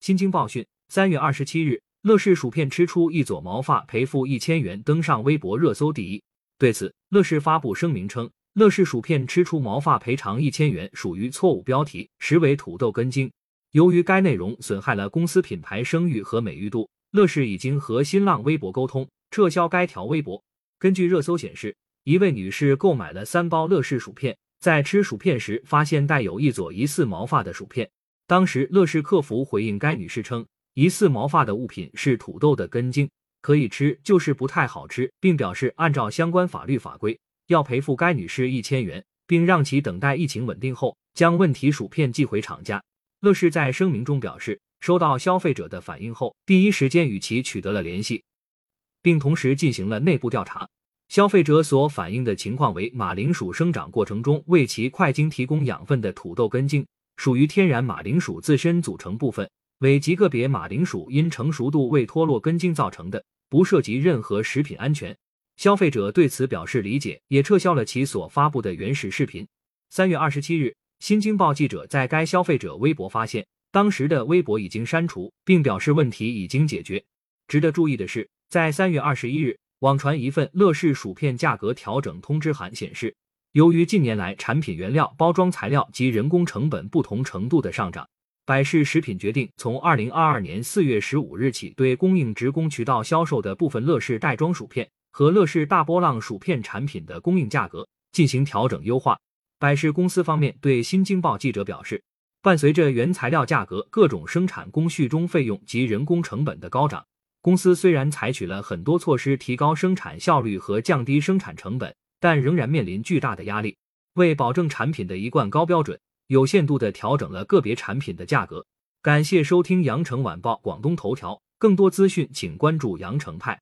新京报讯，三月二十七日，乐事薯片吃出一撮毛发赔付一千元，登上微博热搜第一。对此，乐事发布声明称，乐事薯片吃出毛发赔偿一千元属于错误标题，实为土豆根茎。由于该内容损害了公司品牌声誉和美誉度，乐视已经和新浪微博沟通，撤销该条微博。根据热搜显示，一位女士购买了三包乐事薯片。在吃薯片时，发现带有一撮疑似毛发的薯片。当时，乐视客服回应该女士称，疑似毛发的物品是土豆的根茎，可以吃，就是不太好吃，并表示按照相关法律法规要赔付该女士一千元，并让其等待疫情稳定后将问题薯片寄回厂家。乐视在声明中表示，收到消费者的反映后，第一时间与其取得了联系，并同时进行了内部调查。消费者所反映的情况为马铃薯生长过程中为其块茎提供养分的土豆根茎，属于天然马铃薯自身组成部分，为极个别马铃薯因成熟度未脱落根茎造成的，不涉及任何食品安全。消费者对此表示理解，也撤销了其所发布的原始视频。三月二十七日，新京报记者在该消费者微博发现，当时的微博已经删除，并表示问题已经解决。值得注意的是，在三月二十一日。网传一份乐事薯片价格调整通知函显示，由于近年来产品原料、包装材料及人工成本不同程度的上涨，百事食品决定从二零二二年四月十五日起，对供应职工渠道销售的部分乐事袋装薯片和乐事大波浪薯片产品的供应价格进行调整优化。百事公司方面对新京报记者表示，伴随着原材料价格、各种生产工序中费用及人工成本的高涨。公司虽然采取了很多措施提高生产效率和降低生产成本，但仍然面临巨大的压力。为保证产品的一贯高标准，有限度的调整了个别产品的价格。感谢收听羊城晚报广东头条，更多资讯请关注羊城派。